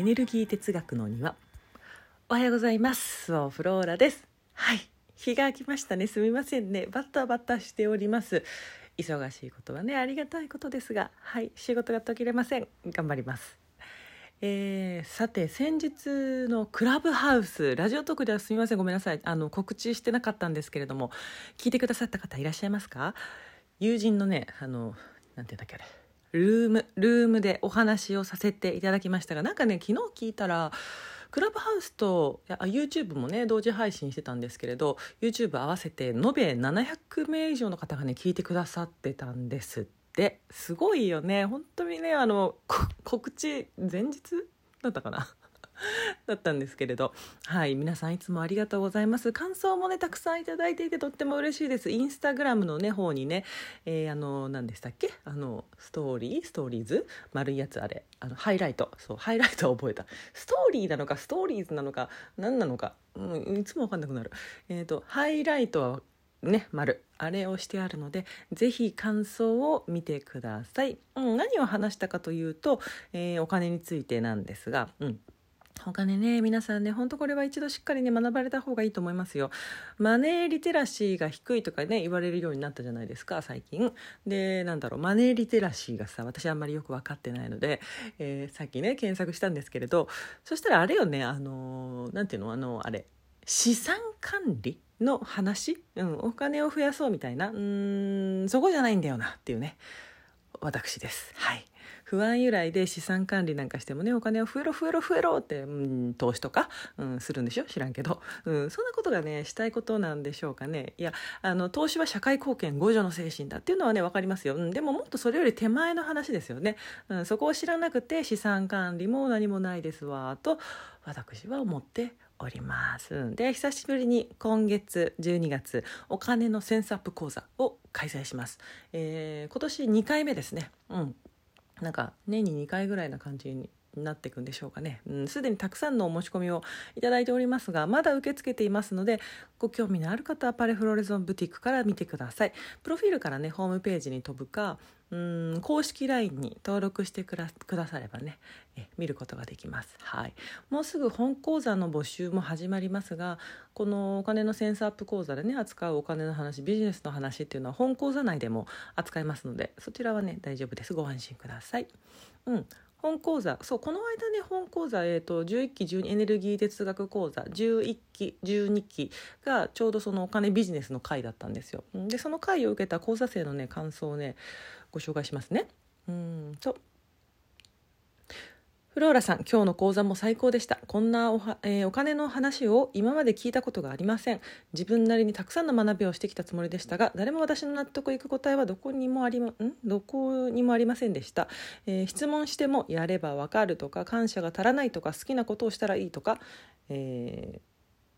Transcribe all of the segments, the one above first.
エネルギー哲学の庭。おはようございます。スオフローラです。はい。日が来ましたね。すみませんね。バッタバッタしております。忙しいことはねありがたいことですがはい。仕事が途切れません。頑張ります。えー、さて先日のクラブハウスラジオトークではすみません。ごめんなさい。あの告知してなかったんですけれども聞いてくださった方いらっしゃいますか？友人のねあのなんていうんだっけあれ。ルームルームでお話をさせていただきましたがなんかね昨日聞いたらクラブハウスとあ YouTube もね同時配信してたんですけれど YouTube 合わせて延べ700名以上の方がね聞いてくださってたんですって。すごいよね。本当にねあの告知前日だったかな？だったんですけれど。はい皆さんいつもありがとうございます。感想もねたくさんいただいていてとっても嬉しいです。インスタグラムのね方にね、えー、あの何でしたっけ？あのストーリー？ストーリーズ？丸いやつあれ。あのハイライト。そうハイライトを覚えた。ストーリーなのかストーリーズなのか何なのか、うん、いつも分かんなくなる。えっ、ー、とハイライトはね、丸。あれをしてあるのでぜひ感想を見てください、うん、何を話したかというと、えー、お金についてなんですが、うん、お金ね皆さんねほんとこれは一度しっかりね学ばれた方がいいと思いますよ。マネーリテラシーが低いとかね言われるようになったじゃないですか最近。でなんだろうマネーリテラシーがさ私あんまりよく分かってないので、えー、さっきね検索したんですけれどそしたらあれよねあの何ていうのあのあれ資産管理の話、うん、お金を増やそうみたいなうんそこじゃないんだよなっていうね私です。はい。不安由来で資産管理なんかしてもねお金を増えろ増えろ増えろって、うん、投資とか、うん、するんでしょ？知らんけど、うん、そんなことがねしたいことなんでしょうかね。いやあの投資は社会貢献互助の精神だっていうのはね分かりますよ、うん、でももっとそれより手前の話ですよね、うん、そこを知らなくて資産管理も何もないですわと私は思っております。で久しぶりに今月12月お金のセンスアップ講座を開催します、えー、今年2回目ですね。うん。なんか年に2回ぐらいな感じになっていくんでしょうかね。すで、ん、にたくさんのお申し込みをいただいておりますがまだ受け付けていますのでご興味のある方はパレフロレゾンブティックから見てください。プロフィールからねホームページに飛ぶかうん公式 LINE に登録してくださればねえ見ることができます、はい、もうすぐ本講座の募集も始まりますがこのお金のセンスアップ講座でね扱うお金の話ビジネスの話っていうのは本講座内でも扱いますのでそちらはね大丈夫です。ご安心ください。うん。本講座そうこの間ね本講座、えーと、11期12エネルギー哲学講座11期12期がちょうどそのお金ビジネスの回だったんですよ。でその回を受けた講座生のね感想をねご紹介しますね。うんとフローラさん、今日の講座も最高でした。こんなお、えー、お金の話を今まで聞いたことがありません。自分なりにたくさんの学びをしてきたつもりでしたが、誰も私の納得いく答えはどこにもありま、ん？どこにもありませんでした。えー、質問しても、やればわかるとか、感謝が足らないとか、好きなことをしたらいいとか、えー、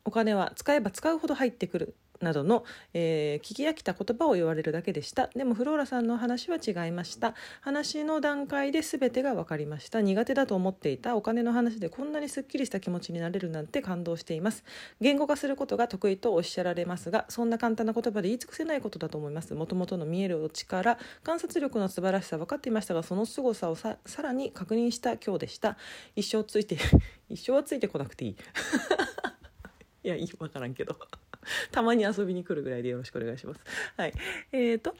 お金は使えば使うほど入ってくるなどの、えー、聞き飽きた言葉を言われるだけでした。でもフローラさんの話は違いました。話の段階で全てが分かりました。苦手だと思っていた。お金の話でこんなにすっきりした気持ちになれるなんて感動しています。言語化することが得意とおっしゃられますがそんな簡単な言葉で言い尽くせないことだと思います。もともとの見える力観察力の素晴らしさ分かっていましたがその凄さをさらに確認した今日でした。一生ついて 一生はついてこなくていい。いやいい分からんけど。たまに遊びに来るぐらいでよろしくお願いします。はい。えーと、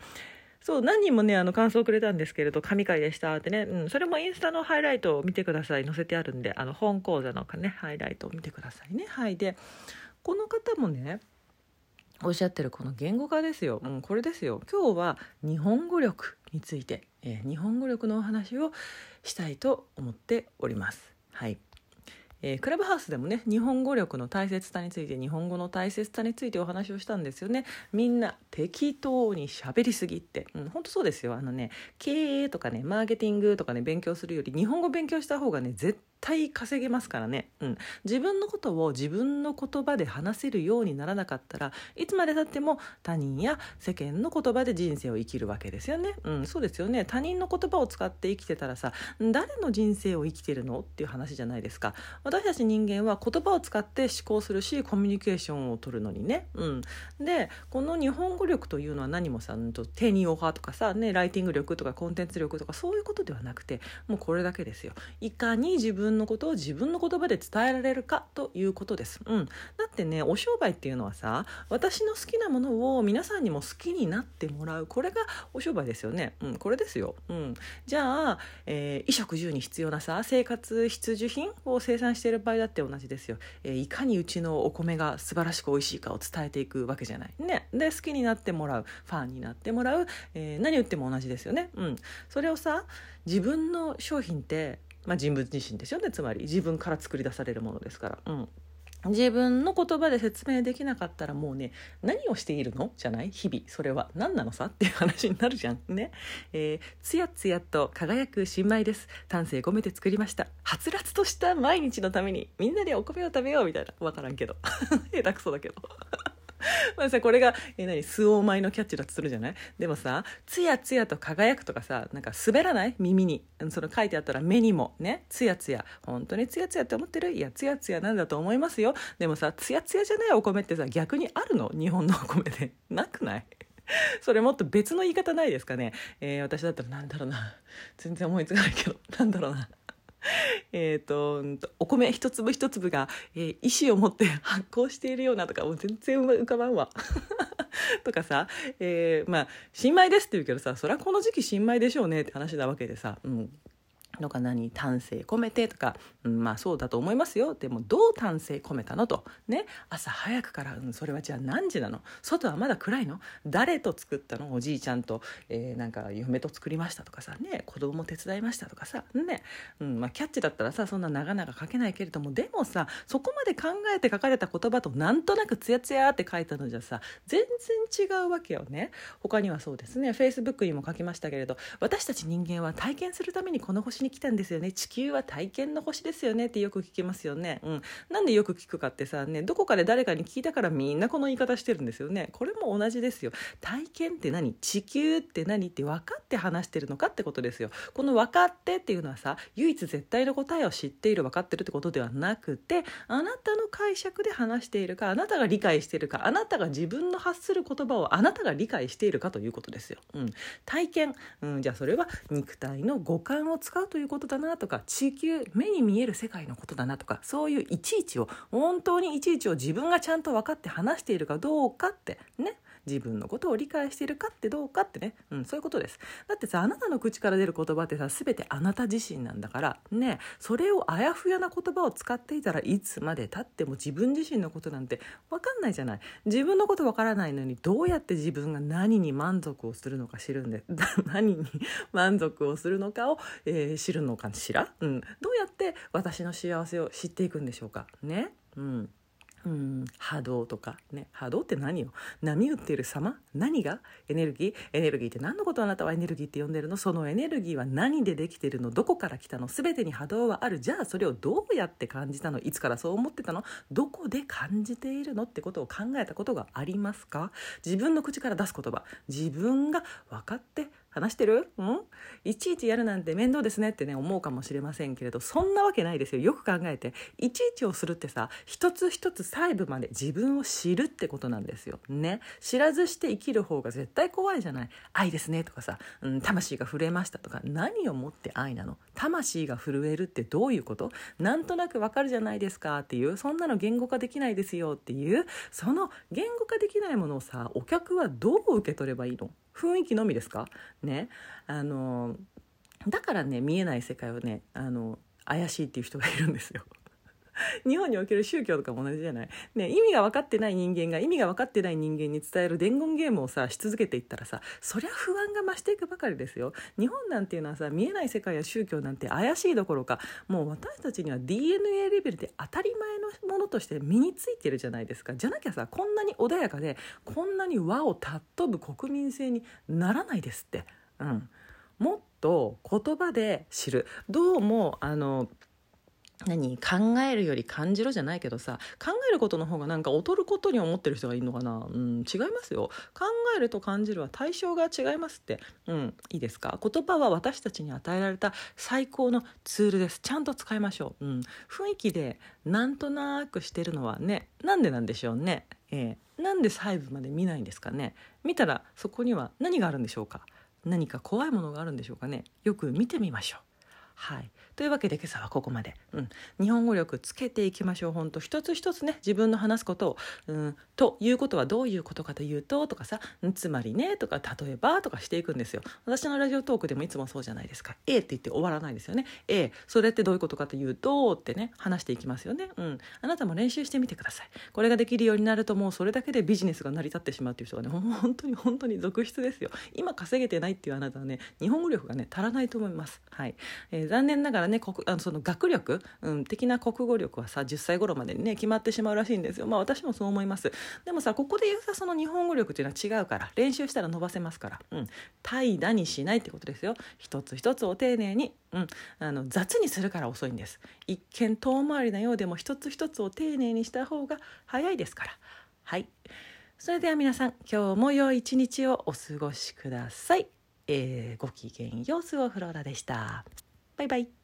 そう何人もねあの感想をくれたんですけれど神回でしたってね、うん、それもインスタのハイライトを見てください。載せてあるんであの本講座のねハイライトを見てくださいね。はい。でこの方もねおっしゃってるこの言語化ですよ、うん、これですよ。今日は日本語力について、えー、日本語力のお話をしたいと思っております。はい。えー、クラブハウスでもね日本語力の大切さについて日本語の大切さについてお話をしたんですよね。みんな適当に喋りすぎって、うん、本当そうですよ。あのね経営とかねマーケティングとかね勉強するより日本語勉強した方がね絶対稼げますからね、うん、自分のことを自分の言葉で話せるようにならなかったらいつまでたっても他人や世間の言葉で人生を生きるわけですよね、うん、そうですよね。他人の言葉を使って生きてたらさ誰の人生を生きてるの？っていう話じゃないですか。私たち人間は言葉を使って思考するしコミュニケーションを取るのにね、うん、でこの日本語力というのは何もさ手にオファーとかさ、ね、ライティング力とかコンテンツ力とかそういうことではなくてもうこれだけですよ。いかに自分のことを自分の言葉で伝えられるかということです、うん、だってねお商売っていうのはさ私の好きなものを皆さんにも好きになってもらう。これがお商売ですよね、うん、これですよ、うん、じゃあ、えー、衣食住に必要なさ生活必需品を生産している場合だって同じですよ、えー、いかにうちのお米が素晴らしく美味しいかを伝えていくわけじゃない。ね。で好きになってもらう。ファンになってもらう、えー、何言っても同じですよね。うん。それをさ自分の商品ってまあ、人物自身ですよね。つまり自分から作り出されるものですから、うん、自分の言葉で説明できなかったらもうね何をしているの？じゃない？日々。それは。何なのさ？っていう話になるじゃん。ね。えー、つやつやと輝く新米です。丹精込めて作りました。はつらつとした毎日のためにみんなでお米を食べようみたいな。分からんけど。下手くそだけど。まあさこれが、え、何？スオーマイのキャッチだとするじゃない？でもさつやつやと輝くとかさなんか滑らない？耳に。その書いてあったら目にも。ね？つやつや。本当につやつやって思ってる？いやつやつやなんだと思いますよ。でもさつやつやじゃない？お米ってさ逆にあるの？日本のお米で。なくない？それもっと別の言い方ないですかね、えー、私だったらなんだろうな。全然思いつかないけど。なんだろうな。えっとお米一粒一粒が、えー、意志を持って発酵しているようなとかもう全然浮かばんわ。とかさ、えー、まあ新米ですって言うけどさそりゃこの時期新米でしょうねって話なわけでさ、うん、のか何丹精込めてとか、うん、まあそうだと思いますよ。でもどう丹精込めたのと。ね。朝早くから、うん、それはじゃあ何時なの？外はまだ暗いの？誰と作ったの？おじいちゃんと、えー、なんか嫁と作りましたとかさ。ね。子供も手伝いましたとかさ。ね、うんまあ、キャッチだったらさそんな長々書けないけれども。でもさそこまで考えて書かれた言葉となんとなくツヤツヤって書いたのじゃさ全然違うわけよね。他にはそうですね。フェイスブックにも書きましたけれど私たち人間は体験するためにこの星に来たんですよね。地球は体験の星ですよねってよく聞きますよね、うん、なんでよく聞くかってさねどこかで誰かに聞いたからみんなこの言い方してるんですよね。これも同じですよ。体験って何？地球って何って分かって話してるのかってことですよ。この分かってっていうのはさ唯一絶対の答えを知っている分かってるってことではなくてあなたの解釈で話しているかあなたが理解しているかあなたが自分の発する言葉をあなたが理解しているかということですよ、うん、体験、うん、じゃあそれは肉体の五感を使うということだなとか地球目に見える世界のことだなとかそういういちいちを本当にいちいちを自分がちゃんと分かって話しているかどうかってね。自分のことを理解しているかってどうかってね、うん、そういうことです。だってさあなたの口から出る言葉ってさ全てあなた自身なんだから。ねそれをあやふやな言葉を使っていたらいつまでたっても自分自身のことなんて分かんないじゃない。自分のこと分からないのにどうやって自分が何に満足をするのか知るんで 何に満足をするのかを、えー、知るのかしら、うん、どうやって私の幸せを知っていくんでしょうか。ね。うん。うん、波動とかね。波動って何よ？波打ってる様？何が？エネルギー？エネルギーって何のことあなたはエネルギーって呼んでるの？そのエネルギーは何でできてるの？どこから来たの？全てに波動はある。じゃあそれをどうやって感じたの？いつからそう思ってたの？どこで感じているの？ってことを考えたことがありますか？自分の口から出す言葉。自分が分かって話してる？ん？いちいちやるなんて面倒ですねってね思うかもしれませんけれどそんなわけないですよ。よく考えて。いちいちをするってさ一つ一つ細部まで自分を知るってことなんですよ。ね。知らずして生きる方が絶対怖いじゃない。愛ですねとかさ、うん、魂が震えましたとか何をもって愛なの？魂が震えるってどういうこと？なんとなくわかるじゃないですかっていうそんなの言語化できないですよっていうその言語化できないものをさお客はどう受け取ればいいの？雰囲気のみですか？ねあのだからね見えない世界はねあの怪しいっていう人がいるんですよ。日本における宗教とかも同じじゃない、ね、意味が分かってない人間が意味が分かってない人間に伝える伝言ゲームをさし続けていったらさそりゃ不安が増していくばかりですよ。日本なんていうのはさ見えない世界や宗教なんて怪しいどころかもう私たちには DNA レベルで当たり前のものとして身についてるじゃないですか。じゃなきゃさこんなに穏やかでこんなに和を尊ぶ国民性にならないですって。うん、もっと言葉で知る。どうもあの何？考えるより感じろじゃないけどさ考えることの方がなんか劣ることに思ってる人がいるのかな？うん違いますよ。考えると感じるは対象が違いますって。うんいいですか？言葉は私たちに与えられた最高のツールです。ちゃんと使いましょう、うん、雰囲気でなんとなくしてるのはねなんでなんでしょうね？えー、なんで細部まで見ないんですかね？見たらそこには何があるんでしょうか？何か怖いものがあるんでしょうかね？よく見てみましょう。はい。というわけで今朝はここまで、うん、日本語力つけていきましょう。本当一つ一つね。自分の話すことを、うん、ということはどういうことかというととかさつまりねとか例えばとかしていくんですよ。私のラジオトークでもいつもそうじゃないですか。A って言って終わらないですよね。A それってどういうことかというとってね話していきますよね。うん。あなたも練習してみてください。これができるようになるともうそれだけでビジネスが成り立ってしまうっていう人がね本当に本当に続出ですよ。今稼げてないっていうあなたはね日本語力がね足らないと思います。はい、えー、残念ながらね国あのその学力、うん、的な国語力はさ10歳頃までにね決まってしまうらしいんですよ。まあ私もそう思います。でもさここで言うさその日本語力っていうのは違うから練習したら伸ばせますから、うん、怠惰にしないってことですよ。一つ一つを丁寧に、うん、あの雑にするから遅いんです。一見遠回りなようでも一つ一つを丁寧にした方が早いですから。はい。それでは皆さん今日も良い一日をお過ごしください、えー、ごきげんようスオフローラでした。バイバイ